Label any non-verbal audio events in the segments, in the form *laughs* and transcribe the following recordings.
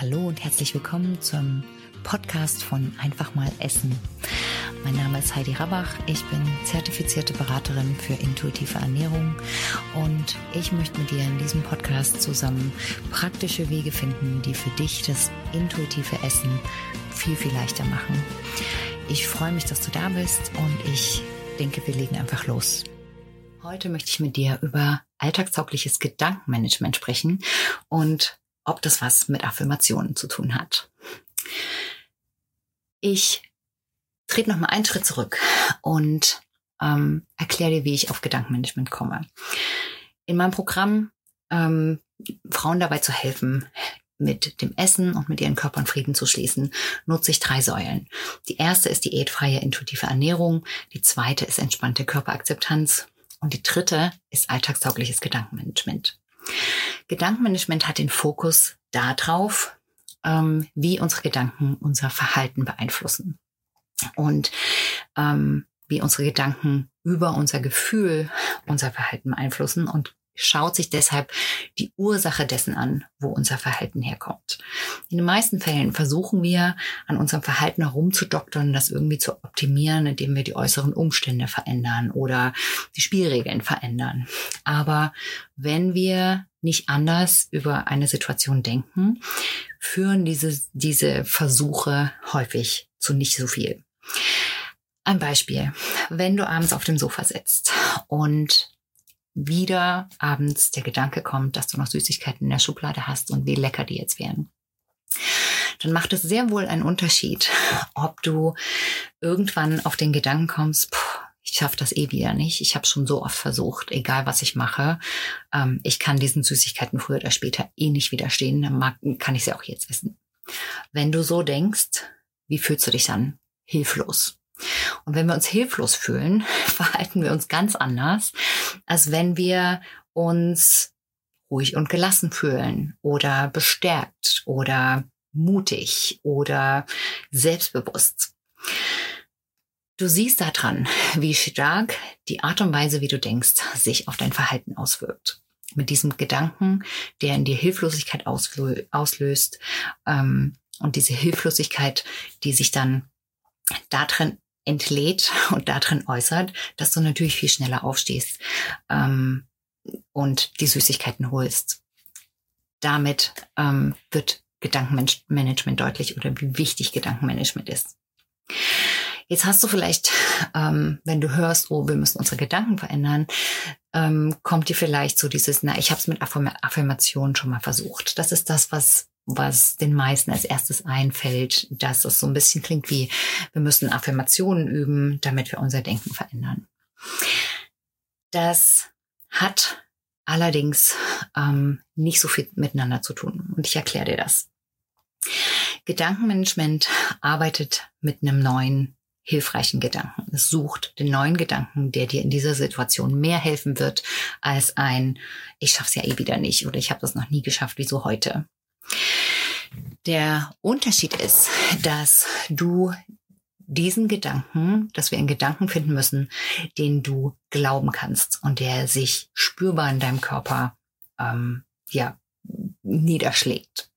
Hallo und herzlich willkommen zum Podcast von Einfach mal Essen. Mein Name ist Heidi Rabach. Ich bin zertifizierte Beraterin für intuitive Ernährung und ich möchte mit dir in diesem Podcast zusammen praktische Wege finden, die für dich das intuitive Essen viel, viel leichter machen. Ich freue mich, dass du da bist und ich denke, wir legen einfach los. Heute möchte ich mit dir über alltagstaugliches Gedankenmanagement sprechen und ob das was mit Affirmationen zu tun hat. Ich trete noch mal einen Schritt zurück und ähm, erkläre dir, wie ich auf Gedankenmanagement komme. In meinem Programm ähm, Frauen dabei zu helfen, mit dem Essen und mit ihren Körpern Frieden zu schließen, nutze ich drei Säulen. Die erste ist diätfreie intuitive Ernährung, die zweite ist entspannte Körperakzeptanz und die dritte ist alltagstaugliches Gedankenmanagement. Gedankenmanagement hat den Fokus darauf, ähm, wie unsere Gedanken unser Verhalten beeinflussen. Und ähm, wie unsere Gedanken über unser Gefühl unser Verhalten beeinflussen. Und schaut sich deshalb die Ursache dessen an, wo unser Verhalten herkommt. In den meisten Fällen versuchen wir, an unserem Verhalten herumzudoktern, das irgendwie zu optimieren, indem wir die äußeren Umstände verändern oder die Spielregeln verändern. Aber wenn wir nicht anders über eine Situation denken, führen diese, diese Versuche häufig zu nicht so viel. Ein Beispiel. Wenn du abends auf dem Sofa sitzt und wieder abends der Gedanke kommt, dass du noch Süßigkeiten in der Schublade hast und wie lecker die jetzt wären, dann macht es sehr wohl einen Unterschied, ob du irgendwann auf den Gedanken kommst, puh, ich schaffe das eh wieder nicht. Ich habe schon so oft versucht, egal was ich mache. Ähm, ich kann diesen Süßigkeiten früher oder später eh nicht widerstehen. Dann mag, kann ich sie auch jetzt essen. Wenn du so denkst, wie fühlst du dich dann? Hilflos. Und wenn wir uns hilflos fühlen, *laughs* verhalten wir uns ganz anders, als wenn wir uns ruhig und gelassen fühlen oder bestärkt oder mutig oder selbstbewusst. Du siehst daran, wie stark die Art und Weise, wie du denkst, sich auf dein Verhalten auswirkt. Mit diesem Gedanken, der in dir Hilflosigkeit auslöst ähm, und diese Hilflosigkeit, die sich dann darin entlädt und darin äußert, dass du natürlich viel schneller aufstehst ähm, und die Süßigkeiten holst. Damit ähm, wird Gedankenmanagement deutlich oder wie wichtig Gedankenmanagement ist. Jetzt hast du vielleicht, ähm, wenn du hörst, oh, wir müssen unsere Gedanken verändern, ähm, kommt dir vielleicht so dieses, na, ich habe es mit Affirm Affirmationen schon mal versucht. Das ist das, was was den meisten als erstes einfällt, dass es so ein bisschen klingt wie, wir müssen Affirmationen üben, damit wir unser Denken verändern. Das hat allerdings ähm, nicht so viel miteinander zu tun. Und ich erkläre dir das. Gedankenmanagement arbeitet mit einem neuen hilfreichen Gedanken. Es sucht den neuen Gedanken, der dir in dieser Situation mehr helfen wird als ein ich schaff's ja eh wieder nicht oder ich habe das noch nie geschafft, wieso heute. Der Unterschied ist, dass du diesen Gedanken, dass wir einen Gedanken finden müssen, den du glauben kannst und der sich spürbar in deinem Körper ähm, ja niederschlägt.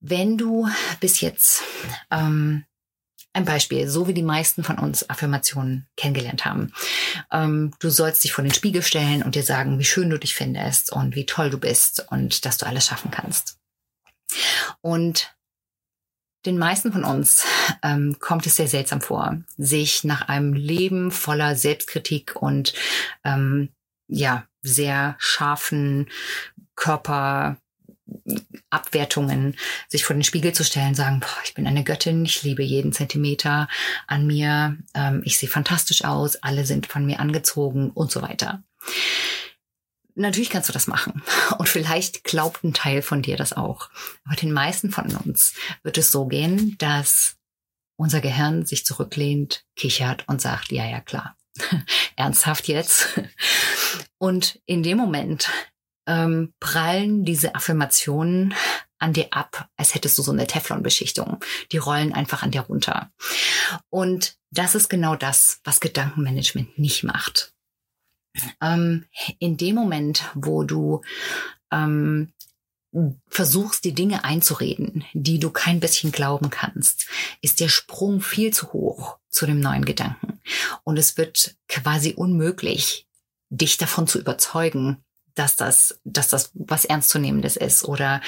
Wenn du bis jetzt ähm, ein Beispiel, so wie die meisten von uns Affirmationen kennengelernt haben. Ähm, du sollst dich vor den Spiegel stellen und dir sagen, wie schön du dich findest und wie toll du bist und dass du alles schaffen kannst. Und den meisten von uns ähm, kommt es sehr seltsam vor, sich nach einem Leben voller Selbstkritik und ähm, ja sehr scharfen Körper Abwertungen, sich vor den Spiegel zu stellen, sagen, boah, ich bin eine Göttin, ich liebe jeden Zentimeter an mir, ähm, ich sehe fantastisch aus, alle sind von mir angezogen und so weiter. Natürlich kannst du das machen. *laughs* Und vielleicht glaubt ein Teil von dir das auch. Aber den meisten von uns wird es so gehen, dass unser Gehirn sich zurücklehnt, kichert und sagt, ja, ja, klar. *laughs* Ernsthaft jetzt? *laughs* Und in dem Moment ähm, prallen diese Affirmationen an dir ab, als hättest du so eine Teflonbeschichtung. Die rollen einfach an dir runter. Und das ist genau das, was Gedankenmanagement nicht macht. Ähm, in dem Moment, wo du ähm, versuchst, die Dinge einzureden, die du kein bisschen glauben kannst, ist der Sprung viel zu hoch zu dem neuen Gedanken. Und es wird quasi unmöglich, dich davon zu überzeugen, dass das, dass das was Ernstzunehmendes ist. Oder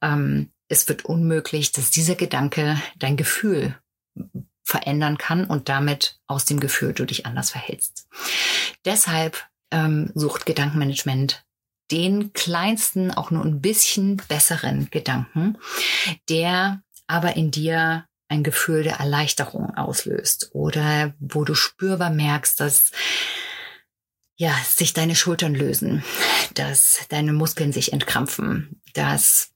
ähm, es wird unmöglich, dass dieser Gedanke dein Gefühl verändern kann und damit aus dem Gefühl du dich anders verhältst. Deshalb ähm, sucht Gedankenmanagement den kleinsten, auch nur ein bisschen besseren Gedanken, der aber in dir ein Gefühl der Erleichterung auslöst oder wo du spürbar merkst, dass ja, sich deine Schultern lösen, dass deine Muskeln sich entkrampfen, dass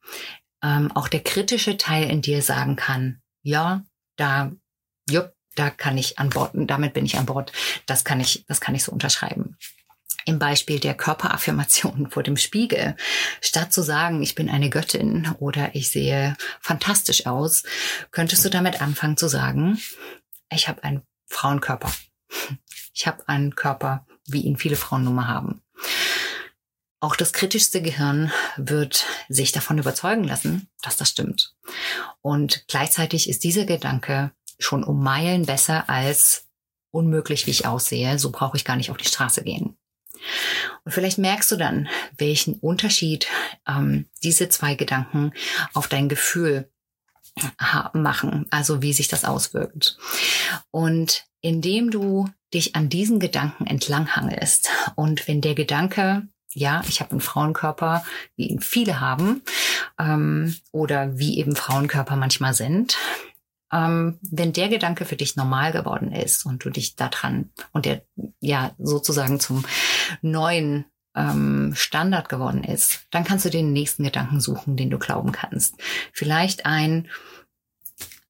ähm, auch der kritische Teil in dir sagen kann, ja, da, jupp, da kann ich an Bord, damit bin ich an Bord, das kann ich, das kann ich so unterschreiben im Beispiel der Körperaffirmation *laughs* vor dem Spiegel, statt zu sagen, ich bin eine Göttin oder ich sehe fantastisch aus, könntest du damit anfangen zu sagen, ich habe einen Frauenkörper. *laughs* Ich habe einen Körper, wie ihn viele Frauen nun mal haben. Auch das kritischste Gehirn wird sich davon überzeugen lassen, dass das stimmt. Und gleichzeitig ist dieser Gedanke schon um Meilen besser als unmöglich, wie ich aussehe. So brauche ich gar nicht auf die Straße gehen. Und vielleicht merkst du dann, welchen Unterschied ähm, diese zwei Gedanken auf dein Gefühl machen, also wie sich das auswirkt. Und indem du dich an diesen Gedanken entlanghangelst und wenn der Gedanke, ja, ich habe einen Frauenkörper, wie ihn viele haben, ähm, oder wie eben Frauenkörper manchmal sind, ähm, wenn der Gedanke für dich normal geworden ist und du dich daran und der ja sozusagen zum neuen ähm, Standard geworden ist, dann kannst du den nächsten Gedanken suchen, den du glauben kannst. Vielleicht ein,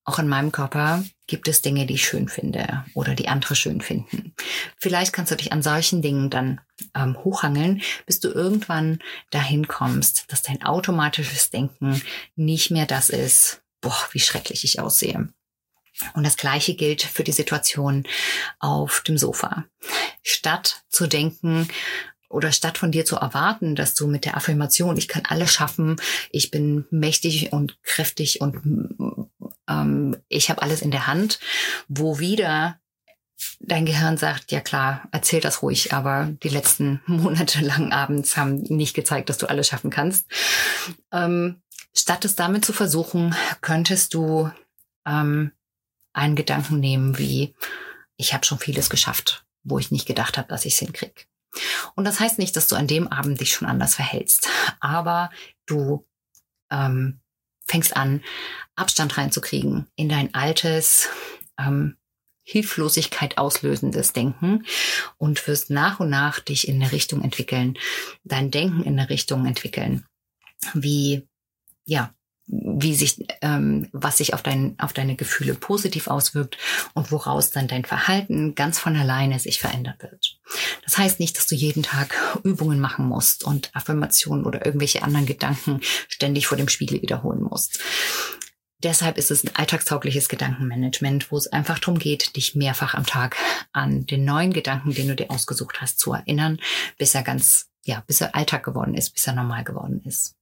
auch in meinem Körper gibt es Dinge, die ich schön finde oder die andere schön finden. Vielleicht kannst du dich an solchen Dingen dann ähm, hochhangeln, bis du irgendwann dahin kommst, dass dein automatisches Denken nicht mehr das ist, boah, wie schrecklich ich aussehe. Und das Gleiche gilt für die Situation auf dem Sofa. Statt zu denken, oder statt von dir zu erwarten, dass du mit der Affirmation, ich kann alles schaffen, ich bin mächtig und kräftig und ähm, ich habe alles in der Hand, wo wieder dein Gehirn sagt, ja klar, erzähl das ruhig, aber die letzten *laughs* Monate lang abends haben nicht gezeigt, dass du alles schaffen kannst. Ähm, statt es damit zu versuchen, könntest du ähm, einen Gedanken nehmen wie, ich habe schon vieles geschafft, wo ich nicht gedacht habe, dass ich es hinkriege. Und das heißt nicht, dass du an dem Abend dich schon anders verhältst, aber du ähm, fängst an, Abstand reinzukriegen in dein altes, ähm, Hilflosigkeit auslösendes Denken und wirst nach und nach dich in eine Richtung entwickeln, dein Denken in eine Richtung entwickeln, wie ja, wie sich, ähm, was sich auf, dein, auf deine Gefühle positiv auswirkt und woraus dann dein Verhalten ganz von alleine sich verändern wird. Das heißt nicht, dass du jeden Tag Übungen machen musst und Affirmationen oder irgendwelche anderen Gedanken ständig vor dem Spiegel wiederholen musst. Deshalb ist es ein alltagstaugliches Gedankenmanagement, wo es einfach darum geht, dich mehrfach am Tag an den neuen Gedanken, den du dir ausgesucht hast, zu erinnern, bis er ganz, ja, bis er Alltag geworden ist, bis er normal geworden ist.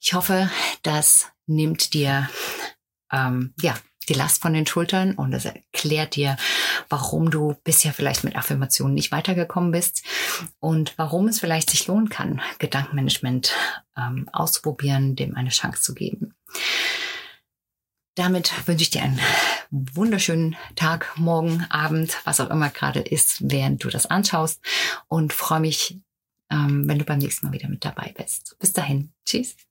Ich hoffe, das nimmt dir ähm, ja die Last von den Schultern und es erklärt dir, warum du bisher vielleicht mit Affirmationen nicht weitergekommen bist und warum es vielleicht sich lohnen kann, Gedankenmanagement ähm, auszuprobieren, dem eine Chance zu geben. Damit wünsche ich dir einen wunderschönen Tag, morgen, Abend, was auch immer gerade ist, während du das anschaust und freue mich, ähm, wenn du beim nächsten Mal wieder mit dabei bist. Bis dahin. Tschüss.